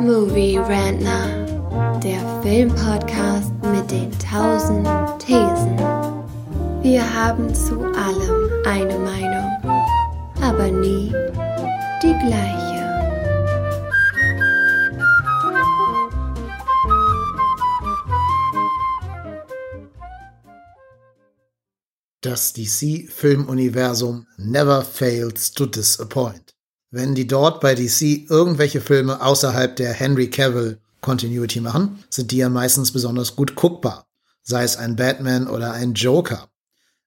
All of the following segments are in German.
Movie Rantner, der Filmpodcast mit den tausend Thesen. Wir haben zu allem eine Meinung, aber nie die gleiche. Das DC-Filmuniversum never fails to disappoint. Wenn die dort bei DC irgendwelche Filme außerhalb der Henry Cavill Continuity machen, sind die ja meistens besonders gut guckbar. Sei es ein Batman oder ein Joker.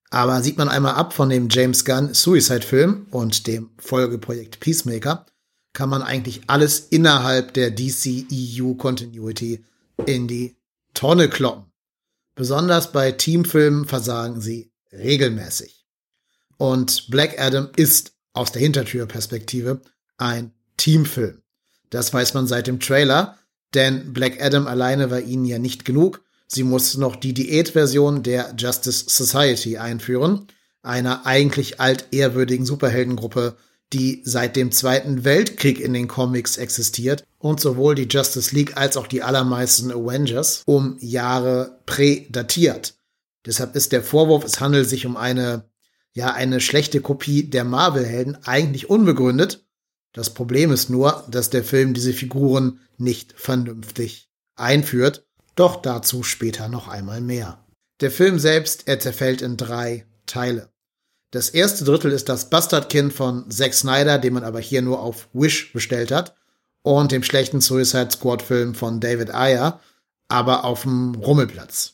Aber sieht man einmal ab von dem James Gunn Suicide-Film und dem Folgeprojekt Peacemaker, kann man eigentlich alles innerhalb der DC EU Continuity in die Tonne kloppen. Besonders bei Teamfilmen versagen sie regelmäßig. Und Black Adam ist aus der Hintertürperspektive ein Teamfilm. Das weiß man seit dem Trailer, denn Black Adam alleine war ihnen ja nicht genug. Sie mussten noch die Diätversion der Justice Society einführen, einer eigentlich altehrwürdigen Superheldengruppe, die seit dem Zweiten Weltkrieg in den Comics existiert und sowohl die Justice League als auch die allermeisten Avengers um Jahre prädatiert. Deshalb ist der Vorwurf, es handelt sich um eine, ja, eine schlechte Kopie der Marvel-Helden eigentlich unbegründet. Das Problem ist nur, dass der Film diese Figuren nicht vernünftig einführt. Doch dazu später noch einmal mehr. Der Film selbst, er zerfällt in drei Teile. Das erste Drittel ist das Bastardkind von Zack Snyder, den man aber hier nur auf Wish bestellt hat, und dem schlechten Suicide Squad Film von David Ayer, aber auf dem Rummelplatz.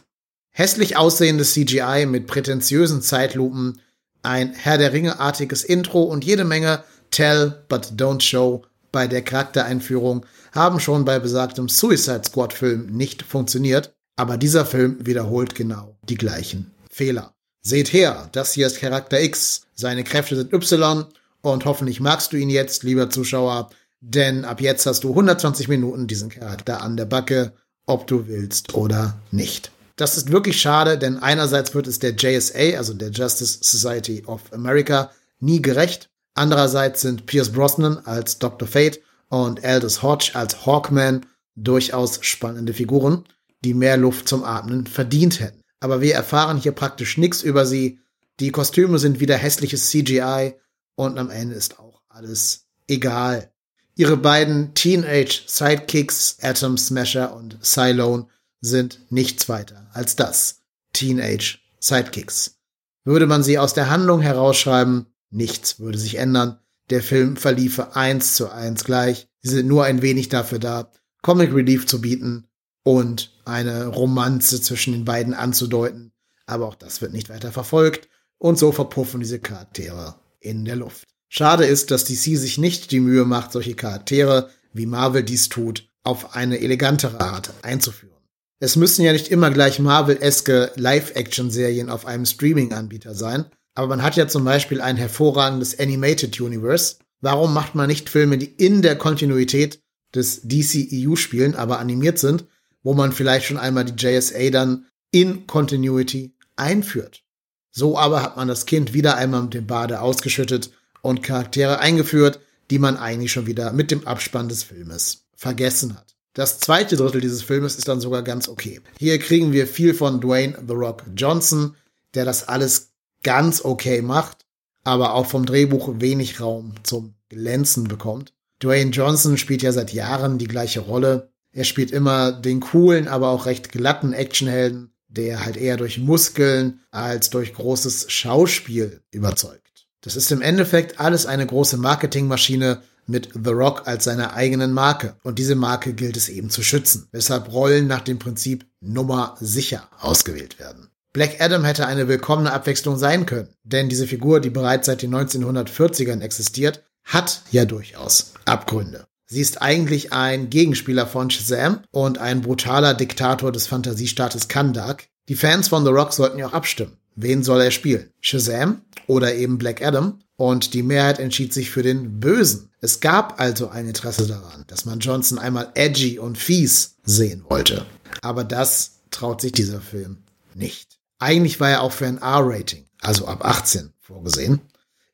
Hässlich aussehendes CGI mit prätentiösen Zeitlupen, ein Herr der Ringe-artiges Intro und jede Menge Tell but don't show bei der Charaktereinführung haben schon bei besagtem Suicide Squad Film nicht funktioniert, aber dieser Film wiederholt genau die gleichen Fehler. Seht her, das hier ist Charakter X, seine Kräfte sind Y und hoffentlich magst du ihn jetzt, lieber Zuschauer, denn ab jetzt hast du 120 Minuten diesen Charakter an der Backe, ob du willst oder nicht. Das ist wirklich schade, denn einerseits wird es der JSA, also der Justice Society of America, nie gerecht. Andererseits sind Pierce Brosnan als Dr. Fate und Aldous Hodge als Hawkman durchaus spannende Figuren, die mehr Luft zum Atmen verdient hätten. Aber wir erfahren hier praktisch nichts über sie. Die Kostüme sind wieder hässliches CGI und am Ende ist auch alles egal. Ihre beiden Teenage Sidekicks, Atom Smasher und Cylone, sind nichts weiter als das. Teenage Sidekicks. Würde man sie aus der Handlung herausschreiben, nichts würde sich ändern. Der Film verliefe eins zu eins gleich. Sie sind nur ein wenig dafür da, Comic Relief zu bieten und eine Romanze zwischen den beiden anzudeuten. Aber auch das wird nicht weiter verfolgt und so verpuffen diese Charaktere in der Luft. Schade ist, dass DC sich nicht die Mühe macht, solche Charaktere, wie Marvel dies tut, auf eine elegantere Art einzuführen. Es müssen ja nicht immer gleich Marvel-eske Live-Action-Serien auf einem Streaming-Anbieter sein, aber man hat ja zum Beispiel ein hervorragendes Animated Universe. Warum macht man nicht Filme, die in der Kontinuität des DCEU spielen, aber animiert sind, wo man vielleicht schon einmal die JSA dann in Continuity einführt? So aber hat man das Kind wieder einmal mit dem Bade ausgeschüttet und Charaktere eingeführt, die man eigentlich schon wieder mit dem Abspann des Filmes vergessen hat. Das zweite Drittel dieses Filmes ist dann sogar ganz okay. Hier kriegen wir viel von Dwayne The Rock Johnson, der das alles ganz okay macht, aber auch vom Drehbuch wenig Raum zum Glänzen bekommt. Dwayne Johnson spielt ja seit Jahren die gleiche Rolle. Er spielt immer den coolen, aber auch recht glatten Actionhelden, der halt eher durch Muskeln als durch großes Schauspiel überzeugt. Das ist im Endeffekt alles eine große Marketingmaschine, mit The Rock als seiner eigenen Marke. Und diese Marke gilt es eben zu schützen, weshalb Rollen nach dem Prinzip Nummer sicher ausgewählt werden. Black Adam hätte eine willkommene Abwechslung sein können, denn diese Figur, die bereits seit den 1940ern existiert, hat ja durchaus Abgründe. Sie ist eigentlich ein Gegenspieler von Shazam und ein brutaler Diktator des Fantasiestaates Kandak. Die Fans von The Rock sollten ja auch abstimmen. Wen soll er spielen? Shazam oder eben Black Adam? Und die Mehrheit entschied sich für den Bösen. Es gab also ein Interesse daran, dass man Johnson einmal edgy und fies sehen wollte. Aber das traut sich dieser Film nicht. Eigentlich war er auch für ein R-Rating, also ab 18, vorgesehen.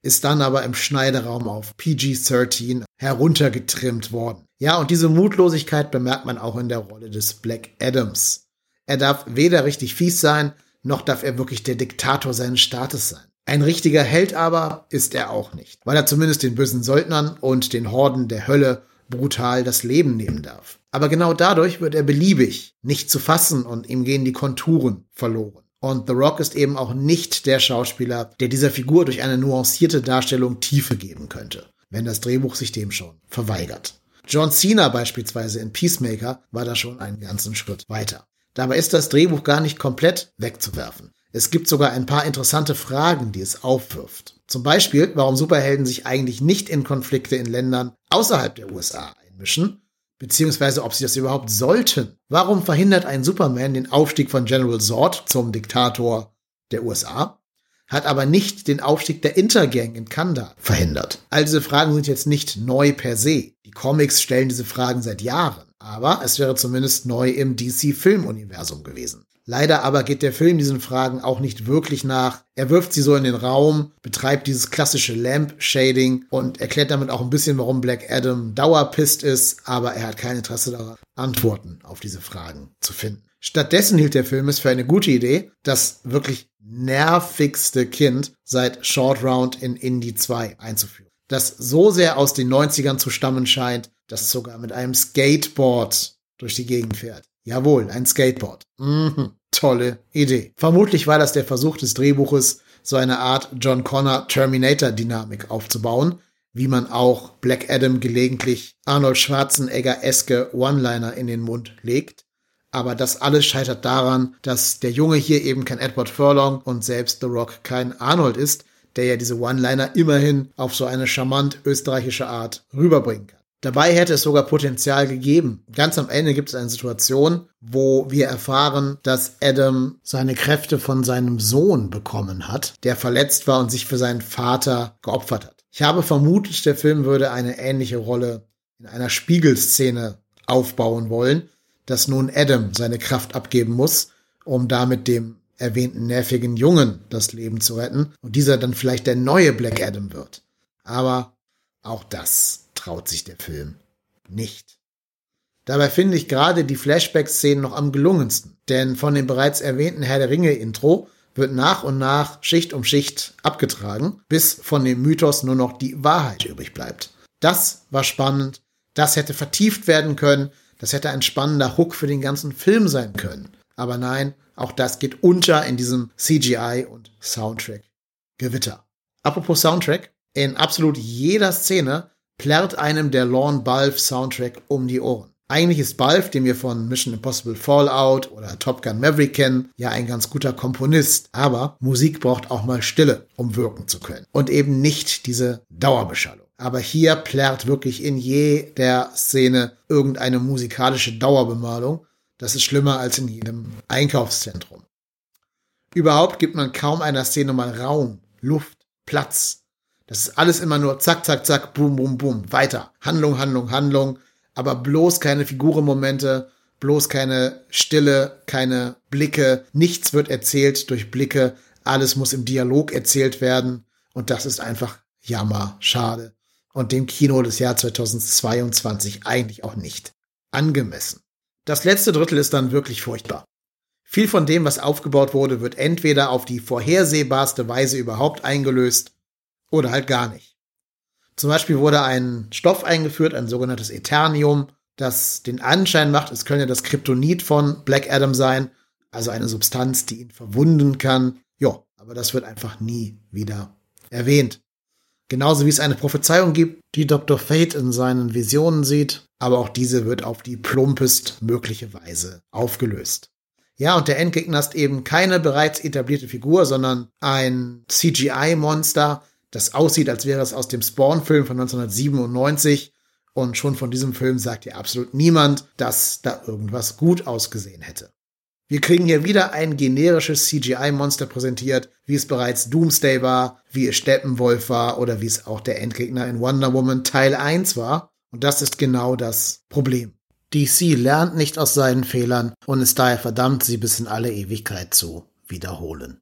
ist dann aber im Schneideraum auf PG-13 heruntergetrimmt worden. Ja, und diese Mutlosigkeit bemerkt man auch in der Rolle des Black Adams. Er darf weder richtig fies sein, noch darf er wirklich der Diktator seines Staates sein. Ein richtiger Held aber ist er auch nicht, weil er zumindest den bösen Söldnern und den Horden der Hölle brutal das Leben nehmen darf. Aber genau dadurch wird er beliebig, nicht zu fassen und ihm gehen die Konturen verloren. Und The Rock ist eben auch nicht der Schauspieler, der dieser Figur durch eine nuancierte Darstellung Tiefe geben könnte, wenn das Drehbuch sich dem schon verweigert. John Cena beispielsweise in Peacemaker war da schon einen ganzen Schritt weiter. Dabei ist das Drehbuch gar nicht komplett wegzuwerfen. Es gibt sogar ein paar interessante Fragen, die es aufwirft. Zum Beispiel, warum Superhelden sich eigentlich nicht in Konflikte in Ländern außerhalb der USA einmischen, beziehungsweise ob sie das überhaupt sollten. Warum verhindert ein Superman den Aufstieg von General Zod zum Diktator der USA, hat aber nicht den Aufstieg der Intergang in Kanda verhindert? All diese Fragen sind jetzt nicht neu per se. Die Comics stellen diese Fragen seit Jahren, aber es wäre zumindest neu im DC-Filmuniversum gewesen. Leider aber geht der Film diesen Fragen auch nicht wirklich nach. Er wirft sie so in den Raum, betreibt dieses klassische Lamp-Shading und erklärt damit auch ein bisschen, warum Black Adam dauerpisst ist, aber er hat kein Interesse daran, Antworten auf diese Fragen zu finden. Stattdessen hielt der Film es für eine gute Idee, das wirklich nervigste Kind seit Short Round in Indie 2 einzuführen. Das so sehr aus den 90ern zu stammen scheint, dass es sogar mit einem Skateboard durch die Gegend fährt. Jawohl, ein Skateboard. Mhm, tolle Idee. Vermutlich war das der Versuch des Drehbuches, so eine Art John Connor Terminator-Dynamik aufzubauen, wie man auch Black Adam gelegentlich Arnold Schwarzenegger-eske One-Liner in den Mund legt. Aber das alles scheitert daran, dass der Junge hier eben kein Edward Furlong und selbst The Rock kein Arnold ist, der ja diese One-Liner immerhin auf so eine charmant österreichische Art rüberbringen kann. Dabei hätte es sogar Potenzial gegeben. Ganz am Ende gibt es eine Situation, wo wir erfahren, dass Adam seine Kräfte von seinem Sohn bekommen hat, der verletzt war und sich für seinen Vater geopfert hat. Ich habe vermutet, der Film würde eine ähnliche Rolle in einer Spiegelszene aufbauen wollen, dass nun Adam seine Kraft abgeben muss, um damit dem erwähnten nervigen Jungen das Leben zu retten und dieser dann vielleicht der neue Black Adam wird. Aber auch das traut sich der Film nicht. Dabei finde ich gerade die Flashback-Szenen noch am gelungensten, denn von dem bereits erwähnten Herr der Ringe-Intro wird nach und nach Schicht um Schicht abgetragen, bis von dem Mythos nur noch die Wahrheit übrig bleibt. Das war spannend, das hätte vertieft werden können, das hätte ein spannender Hook für den ganzen Film sein können. Aber nein, auch das geht unter in diesem CGI und Soundtrack-Gewitter. Apropos Soundtrack, in absolut jeder Szene plärrt einem der Lorne Balf Soundtrack um die Ohren. Eigentlich ist Balf, den wir von Mission Impossible Fallout oder Top Gun Maverick kennen, ja ein ganz guter Komponist. Aber Musik braucht auch mal Stille, um wirken zu können. Und eben nicht diese Dauerbeschallung. Aber hier plärrt wirklich in jeder Szene irgendeine musikalische Dauerbemalung. Das ist schlimmer als in jedem Einkaufszentrum. Überhaupt gibt man kaum einer Szene mal Raum, Luft, Platz, das ist alles immer nur zack, zack, zack, boom, boom, boom, weiter. Handlung, Handlung, Handlung. Aber bloß keine Figurenmomente, bloß keine Stille, keine Blicke. Nichts wird erzählt durch Blicke. Alles muss im Dialog erzählt werden. Und das ist einfach jammer, schade. Und dem Kino des Jahr 2022 eigentlich auch nicht angemessen. Das letzte Drittel ist dann wirklich furchtbar. Viel von dem, was aufgebaut wurde, wird entweder auf die vorhersehbarste Weise überhaupt eingelöst oder halt gar nicht. Zum Beispiel wurde ein Stoff eingeführt, ein sogenanntes Eternium, das den Anschein macht, es könne das Kryptonit von Black Adam sein, also eine Substanz, die ihn verwunden kann. Ja, aber das wird einfach nie wieder erwähnt. Genauso wie es eine Prophezeiung gibt, die Dr. Fate in seinen Visionen sieht, aber auch diese wird auf die plumpest mögliche Weise aufgelöst. Ja, und der Endgegner ist eben keine bereits etablierte Figur, sondern ein CGI-Monster, das aussieht, als wäre es aus dem Spawn-Film von 1997. Und schon von diesem Film sagt ja absolut niemand, dass da irgendwas gut ausgesehen hätte. Wir kriegen hier wieder ein generisches CGI-Monster präsentiert, wie es bereits Doomsday war, wie es Steppenwolf war oder wie es auch der Endgegner in Wonder Woman Teil 1 war. Und das ist genau das Problem. DC lernt nicht aus seinen Fehlern und ist daher verdammt, sie bis in alle Ewigkeit zu wiederholen.